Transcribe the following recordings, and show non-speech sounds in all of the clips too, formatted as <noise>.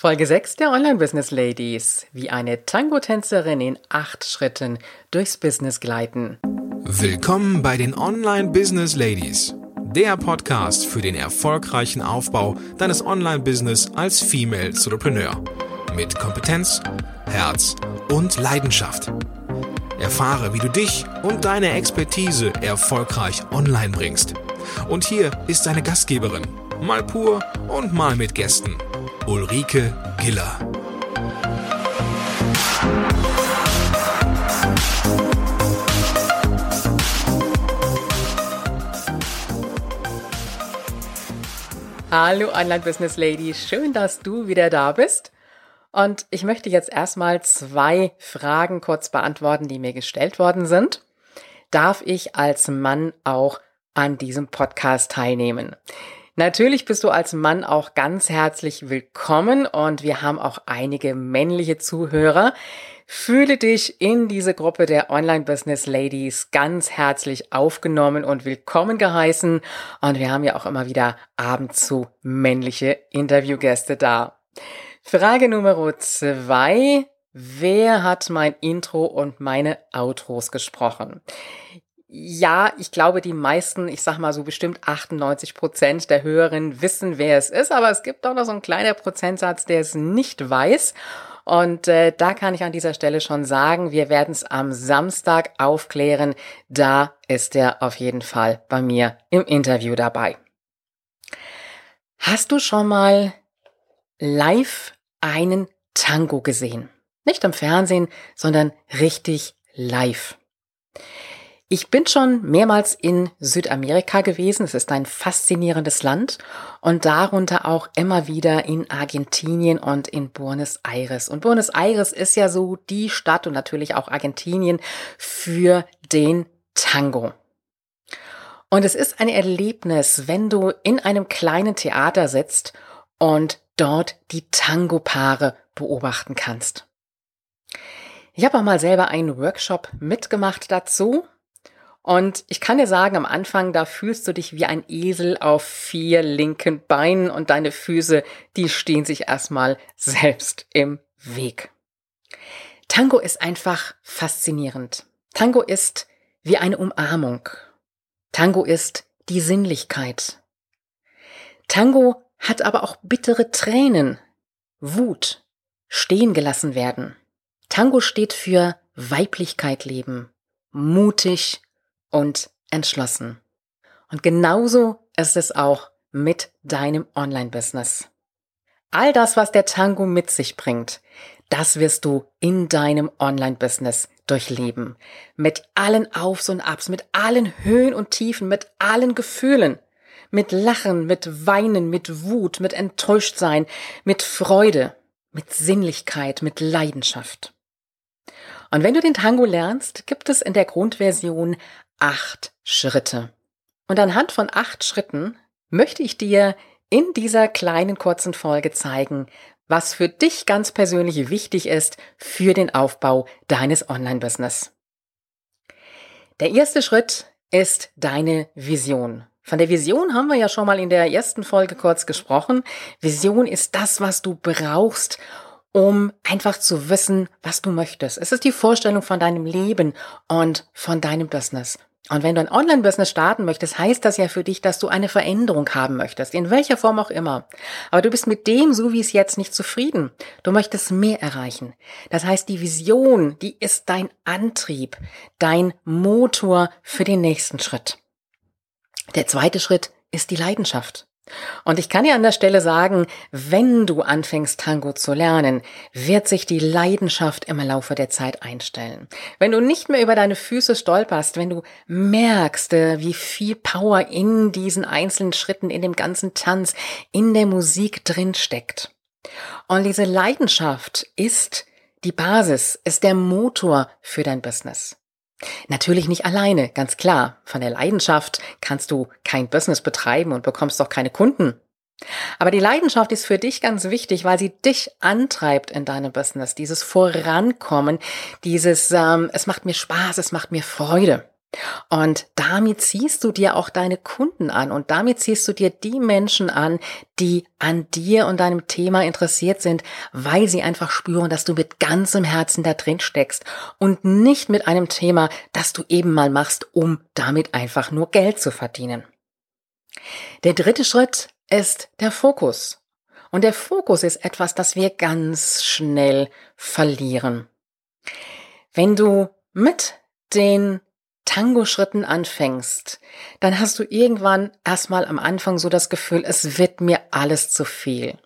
Folge 6 der Online-Business Ladies. Wie eine Tango-Tänzerin in acht Schritten durchs Business gleiten. Willkommen bei den Online-Business Ladies. Der Podcast für den erfolgreichen Aufbau deines Online-Business als Female Entrepreneur. Mit Kompetenz, Herz und Leidenschaft. Erfahre, wie du dich und deine Expertise erfolgreich online bringst. Und hier ist deine Gastgeberin, mal pur und mal mit Gästen. Ulrike Giller. Hallo Online-Business Lady, schön, dass du wieder da bist. Und ich möchte jetzt erstmal zwei Fragen kurz beantworten, die mir gestellt worden sind. Darf ich als Mann auch an diesem Podcast teilnehmen? Natürlich bist du als Mann auch ganz herzlich willkommen und wir haben auch einige männliche Zuhörer. Fühle dich in diese Gruppe der Online-Business Ladies ganz herzlich aufgenommen und willkommen geheißen. Und wir haben ja auch immer wieder ab und zu männliche Interviewgäste da. Frage Nummer zwei. Wer hat mein Intro und meine Outros gesprochen? Ja, ich glaube, die meisten, ich sag mal so bestimmt 98 Prozent der Hörerinnen wissen, wer es ist, aber es gibt auch noch so einen kleiner Prozentsatz, der es nicht weiß. Und äh, da kann ich an dieser Stelle schon sagen, wir werden es am Samstag aufklären. Da ist er auf jeden Fall bei mir im Interview dabei. Hast du schon mal live einen Tango gesehen? Nicht im Fernsehen, sondern richtig live. Ich bin schon mehrmals in Südamerika gewesen. Es ist ein faszinierendes Land und darunter auch immer wieder in Argentinien und in Buenos Aires. Und Buenos Aires ist ja so die Stadt und natürlich auch Argentinien für den Tango. Und es ist ein Erlebnis, wenn du in einem kleinen Theater sitzt und dort die Tango-Paare beobachten kannst. Ich habe auch mal selber einen Workshop mitgemacht dazu und ich kann dir sagen, am Anfang, da fühlst du dich wie ein Esel auf vier linken Beinen und deine Füße, die stehen sich erstmal selbst im Weg. Tango ist einfach faszinierend. Tango ist wie eine Umarmung. Tango ist die Sinnlichkeit. Tango hat aber auch bittere Tränen, Wut, stehen gelassen werden. Tango steht für Weiblichkeit leben, mutig, und entschlossen. Und genauso ist es auch mit deinem Online-Business. All das, was der Tango mit sich bringt, das wirst du in deinem Online-Business durchleben. Mit allen Aufs und Abs, mit allen Höhen und Tiefen, mit allen Gefühlen. Mit Lachen, mit Weinen, mit Wut, mit Enttäuschtsein, mit Freude, mit Sinnlichkeit, mit Leidenschaft. Und wenn du den Tango lernst, gibt es in der Grundversion acht Schritte. Und anhand von acht Schritten möchte ich dir in dieser kleinen kurzen Folge zeigen, was für dich ganz persönlich wichtig ist für den Aufbau deines Online-Business. Der erste Schritt ist deine Vision. Von der Vision haben wir ja schon mal in der ersten Folge kurz gesprochen. Vision ist das, was du brauchst, um einfach zu wissen, was du möchtest. Es ist die Vorstellung von deinem Leben und von deinem Business. Und wenn du ein Online-Business starten möchtest, heißt das ja für dich, dass du eine Veränderung haben möchtest, in welcher Form auch immer. Aber du bist mit dem, so wie es jetzt, nicht zufrieden. Du möchtest mehr erreichen. Das heißt, die Vision, die ist dein Antrieb, dein Motor für den nächsten Schritt. Der zweite Schritt ist die Leidenschaft. Und ich kann dir an der Stelle sagen, wenn du anfängst Tango zu lernen, wird sich die Leidenschaft im Laufe der Zeit einstellen. Wenn du nicht mehr über deine Füße stolperst, wenn du merkst, äh, wie viel Power in diesen einzelnen Schritten, in dem ganzen Tanz, in der Musik drin steckt. Und diese Leidenschaft ist die Basis, ist der Motor für dein Business. Natürlich nicht alleine, ganz klar. Von der Leidenschaft kannst du kein Business betreiben und bekommst auch keine Kunden. Aber die Leidenschaft ist für dich ganz wichtig, weil sie dich antreibt in deinem Business. Dieses Vorankommen, dieses ähm, es macht mir Spaß, es macht mir Freude. Und damit ziehst du dir auch deine Kunden an und damit ziehst du dir die Menschen an, die an dir und deinem Thema interessiert sind, weil sie einfach spüren, dass du mit ganzem Herzen da drin steckst und nicht mit einem Thema, das du eben mal machst, um damit einfach nur Geld zu verdienen. Der dritte Schritt ist der Fokus. Und der Fokus ist etwas, das wir ganz schnell verlieren. Wenn du mit den Tango-Schritten anfängst, dann hast du irgendwann erstmal am Anfang so das Gefühl, es wird mir alles zu viel.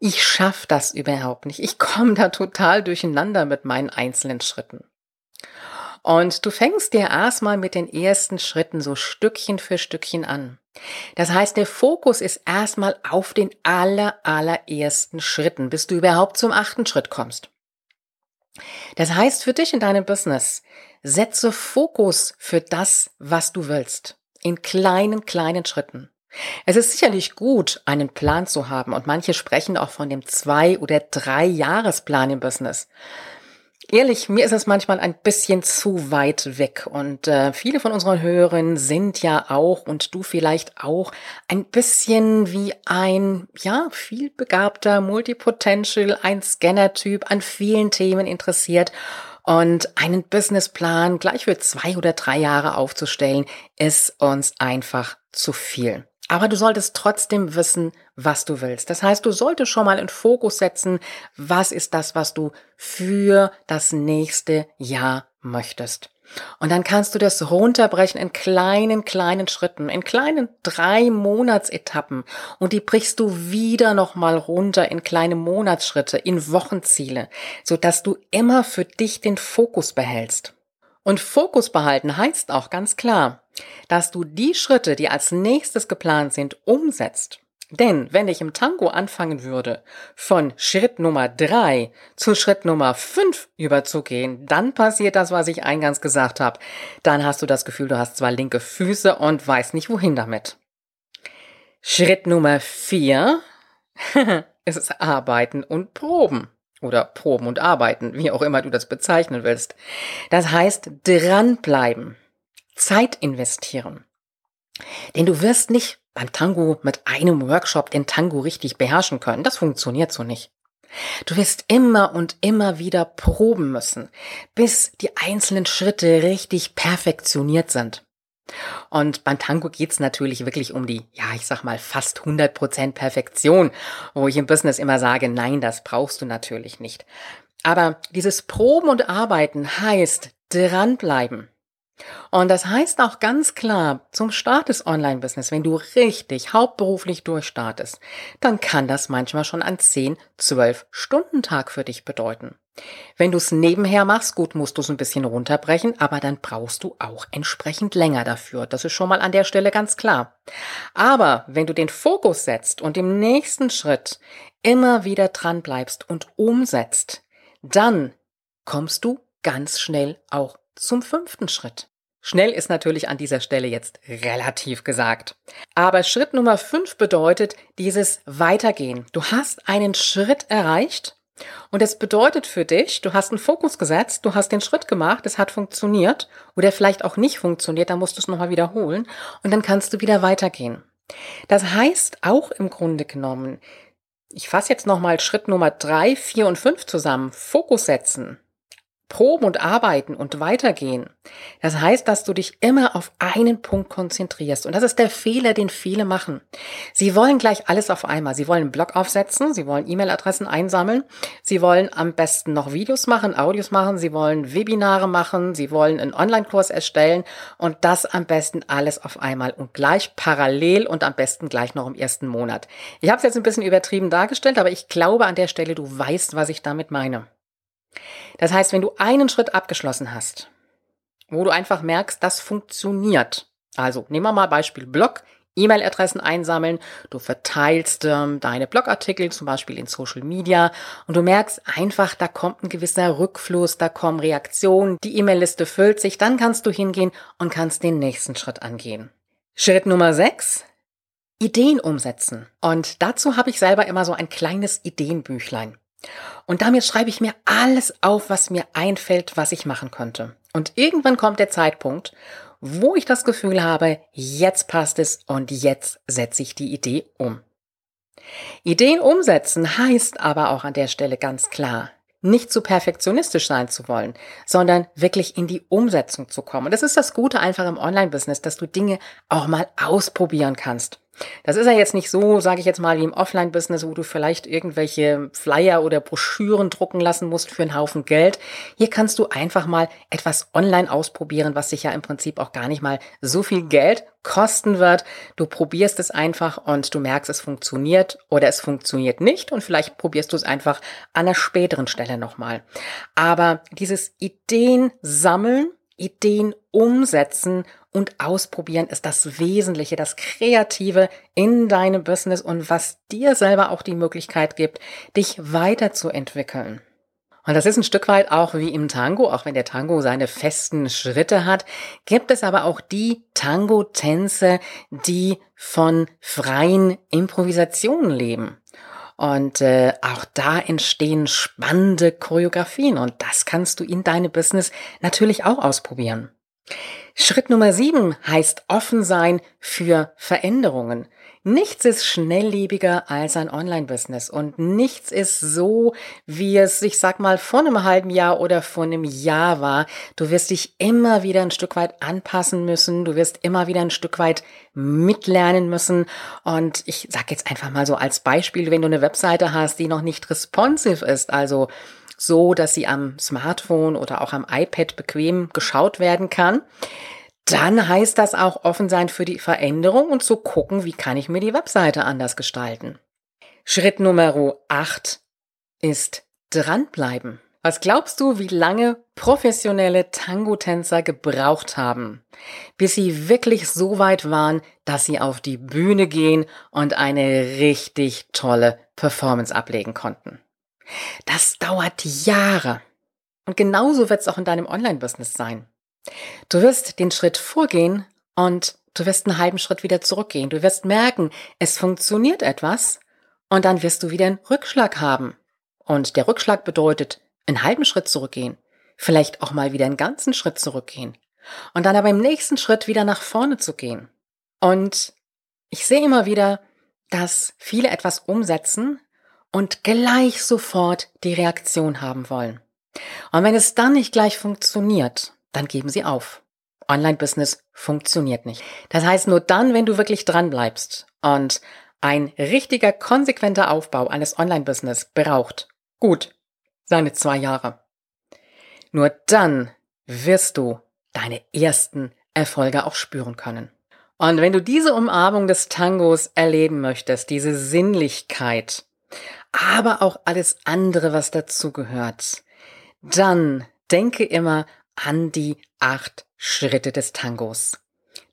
Ich schaff das überhaupt nicht. Ich komme da total durcheinander mit meinen einzelnen Schritten. Und du fängst dir erstmal mit den ersten Schritten so Stückchen für Stückchen an. Das heißt, der Fokus ist erstmal auf den aller, allerersten Schritten, bis du überhaupt zum achten Schritt kommst. Das heißt für dich in deinem Business, setze Fokus für das, was du willst. In kleinen, kleinen Schritten. Es ist sicherlich gut, einen Plan zu haben und manche sprechen auch von dem zwei- oder drei Jahresplan im Business. Ehrlich, mir ist es manchmal ein bisschen zu weit weg und äh, viele von unseren Hörern sind ja auch und du vielleicht auch ein bisschen wie ein, ja, vielbegabter Multipotential, ein Scanner-Typ an vielen Themen interessiert und einen Businessplan gleich für zwei oder drei Jahre aufzustellen, ist uns einfach zu viel. Aber du solltest trotzdem wissen, was du willst. Das heißt, du solltest schon mal in Fokus setzen, was ist das, was du für das nächste Jahr möchtest. Und dann kannst du das runterbrechen in kleinen, kleinen Schritten, in kleinen drei Monatsetappen. Und die brichst du wieder nochmal runter in kleine Monatsschritte, in Wochenziele, sodass du immer für dich den Fokus behältst. Und Fokus behalten heißt auch ganz klar, dass du die Schritte, die als nächstes geplant sind, umsetzt. Denn wenn ich im Tango anfangen würde, von Schritt Nummer drei zu Schritt Nummer fünf überzugehen, dann passiert das, was ich eingangs gesagt habe. Dann hast du das Gefühl, du hast zwei linke Füße und weißt nicht, wohin damit. Schritt Nummer vier <laughs> ist Arbeiten und Proben oder Proben und Arbeiten, wie auch immer du das bezeichnen willst. Das heißt, dranbleiben, Zeit investieren. Denn du wirst nicht beim Tango mit einem Workshop den Tango richtig beherrschen können. Das funktioniert so nicht. Du wirst immer und immer wieder proben müssen, bis die einzelnen Schritte richtig perfektioniert sind. Und beim Tango geht's natürlich wirklich um die, ja, ich sag mal, fast 100% Perfektion, wo ich im Business immer sage, nein, das brauchst du natürlich nicht. Aber dieses Proben und Arbeiten heißt dranbleiben. Und das heißt auch ganz klar, zum Start des Online-Business, wenn du richtig hauptberuflich durchstartest, dann kann das manchmal schon ein 10, 12 Stunden Tag für dich bedeuten. Wenn du es nebenher machst, gut, musst du es ein bisschen runterbrechen, aber dann brauchst du auch entsprechend länger dafür. Das ist schon mal an der Stelle ganz klar. Aber wenn du den Fokus setzt und im nächsten Schritt immer wieder dran bleibst und umsetzt, dann kommst du ganz schnell auch zum fünften Schritt. Schnell ist natürlich an dieser Stelle jetzt relativ gesagt. Aber Schritt Nummer fünf bedeutet dieses Weitergehen. Du hast einen Schritt erreicht und es bedeutet für dich, du hast einen Fokus gesetzt, du hast den Schritt gemacht, es hat funktioniert oder vielleicht auch nicht funktioniert, dann musst du es nochmal wiederholen und dann kannst du wieder weitergehen. Das heißt auch im Grunde genommen, ich fasse jetzt nochmal Schritt Nummer drei, vier und fünf zusammen. Fokus setzen, Proben und arbeiten und weitergehen. Das heißt, dass du dich immer auf einen Punkt konzentrierst. Und das ist der Fehler, den viele machen. Sie wollen gleich alles auf einmal. Sie wollen einen Blog aufsetzen, sie wollen E-Mail-Adressen einsammeln, sie wollen am besten noch Videos machen, Audios machen, sie wollen Webinare machen, sie wollen einen Online-Kurs erstellen und das am besten alles auf einmal und gleich parallel und am besten gleich noch im ersten Monat. Ich habe es jetzt ein bisschen übertrieben dargestellt, aber ich glaube an der Stelle, du weißt, was ich damit meine. Das heißt, wenn du einen Schritt abgeschlossen hast, wo du einfach merkst, das funktioniert. Also nehmen wir mal Beispiel Blog, E-Mail-Adressen einsammeln, du verteilst ähm, deine Blogartikel zum Beispiel in Social Media und du merkst einfach, da kommt ein gewisser Rückfluss, da kommen Reaktionen, die E-Mail-Liste füllt sich, dann kannst du hingehen und kannst den nächsten Schritt angehen. Schritt Nummer 6, Ideen umsetzen. Und dazu habe ich selber immer so ein kleines Ideenbüchlein. Und damit schreibe ich mir alles auf, was mir einfällt, was ich machen könnte. Und irgendwann kommt der Zeitpunkt, wo ich das Gefühl habe, jetzt passt es und jetzt setze ich die Idee um. Ideen umsetzen heißt aber auch an der Stelle ganz klar, nicht zu perfektionistisch sein zu wollen, sondern wirklich in die Umsetzung zu kommen. Und das ist das Gute einfach im Online-Business, dass du Dinge auch mal ausprobieren kannst. Das ist ja jetzt nicht so, sage ich jetzt mal, wie im Offline-Business, wo du vielleicht irgendwelche Flyer oder Broschüren drucken lassen musst für einen Haufen Geld. Hier kannst du einfach mal etwas online ausprobieren, was sich ja im Prinzip auch gar nicht mal so viel Geld kosten wird. Du probierst es einfach und du merkst, es funktioniert oder es funktioniert nicht und vielleicht probierst du es einfach an einer späteren Stelle nochmal. Aber dieses Ideen sammeln, Ideen umsetzen und ausprobieren ist das Wesentliche, das Kreative in deinem Business und was dir selber auch die Möglichkeit gibt, dich weiterzuentwickeln. Und das ist ein Stück weit auch wie im Tango, auch wenn der Tango seine festen Schritte hat, gibt es aber auch die Tango-Tänze, die von freien Improvisationen leben. Und äh, auch da entstehen spannende Choreografien und das kannst du in deinem Business natürlich auch ausprobieren. Schritt Nummer sieben heißt offen sein für Veränderungen. Nichts ist schnelllebiger als ein Online-Business und nichts ist so, wie es, ich sag mal, vor einem halben Jahr oder vor einem Jahr war. Du wirst dich immer wieder ein Stück weit anpassen müssen. Du wirst immer wieder ein Stück weit mitlernen müssen. Und ich sag jetzt einfach mal so als Beispiel, wenn du eine Webseite hast, die noch nicht responsive ist, also so, dass sie am Smartphone oder auch am iPad bequem geschaut werden kann, dann heißt das auch offen sein für die Veränderung und zu gucken, wie kann ich mir die Webseite anders gestalten. Schritt Nummer 8 ist dranbleiben. Was glaubst du, wie lange professionelle Tango-Tänzer gebraucht haben, bis sie wirklich so weit waren, dass sie auf die Bühne gehen und eine richtig tolle Performance ablegen konnten? Das dauert Jahre. Und genauso wird es auch in deinem Online-Business sein. Du wirst den Schritt vorgehen und du wirst einen halben Schritt wieder zurückgehen. Du wirst merken, es funktioniert etwas und dann wirst du wieder einen Rückschlag haben. Und der Rückschlag bedeutet, einen halben Schritt zurückgehen, vielleicht auch mal wieder einen ganzen Schritt zurückgehen und dann aber im nächsten Schritt wieder nach vorne zu gehen. Und ich sehe immer wieder, dass viele etwas umsetzen und gleich sofort die Reaktion haben wollen. Und wenn es dann nicht gleich funktioniert, dann geben sie auf. Online-Business funktioniert nicht. Das heißt, nur dann, wenn du wirklich dran bleibst und ein richtiger, konsequenter Aufbau eines Online-Business braucht, gut, seine zwei Jahre. Nur dann wirst du deine ersten Erfolge auch spüren können. Und wenn du diese Umarmung des Tangos erleben möchtest, diese Sinnlichkeit, aber auch alles andere, was dazugehört, dann denke immer an die acht Schritte des Tangos.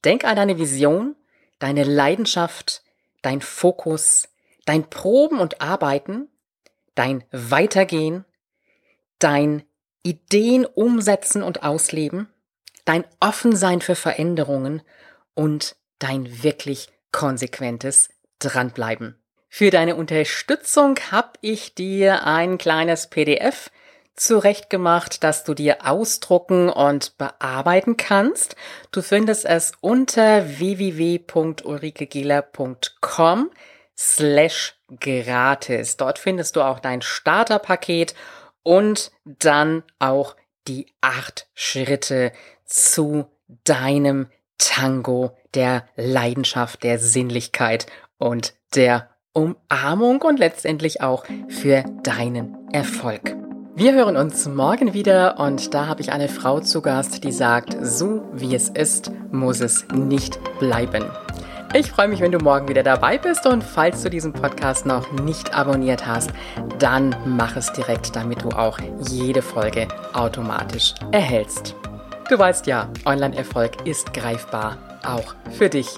Denk an deine Vision, deine Leidenschaft, dein Fokus, dein Proben und Arbeiten, dein Weitergehen, dein Ideen umsetzen und ausleben, dein Offensein für Veränderungen und dein wirklich konsequentes Dranbleiben. Für deine Unterstützung habe ich dir ein kleines PDF zurechtgemacht, dass du dir ausdrucken und bearbeiten kannst. Du findest es unter www.ulrikegieler.com slash gratis. Dort findest du auch dein Starterpaket und dann auch die acht Schritte zu deinem Tango der Leidenschaft, der Sinnlichkeit und der Umarmung und letztendlich auch für deinen Erfolg. Wir hören uns morgen wieder und da habe ich eine Frau zu Gast, die sagt, so wie es ist, muss es nicht bleiben. Ich freue mich, wenn du morgen wieder dabei bist und falls du diesen Podcast noch nicht abonniert hast, dann mach es direkt, damit du auch jede Folge automatisch erhältst. Du weißt ja, Online-Erfolg ist greifbar, auch für dich.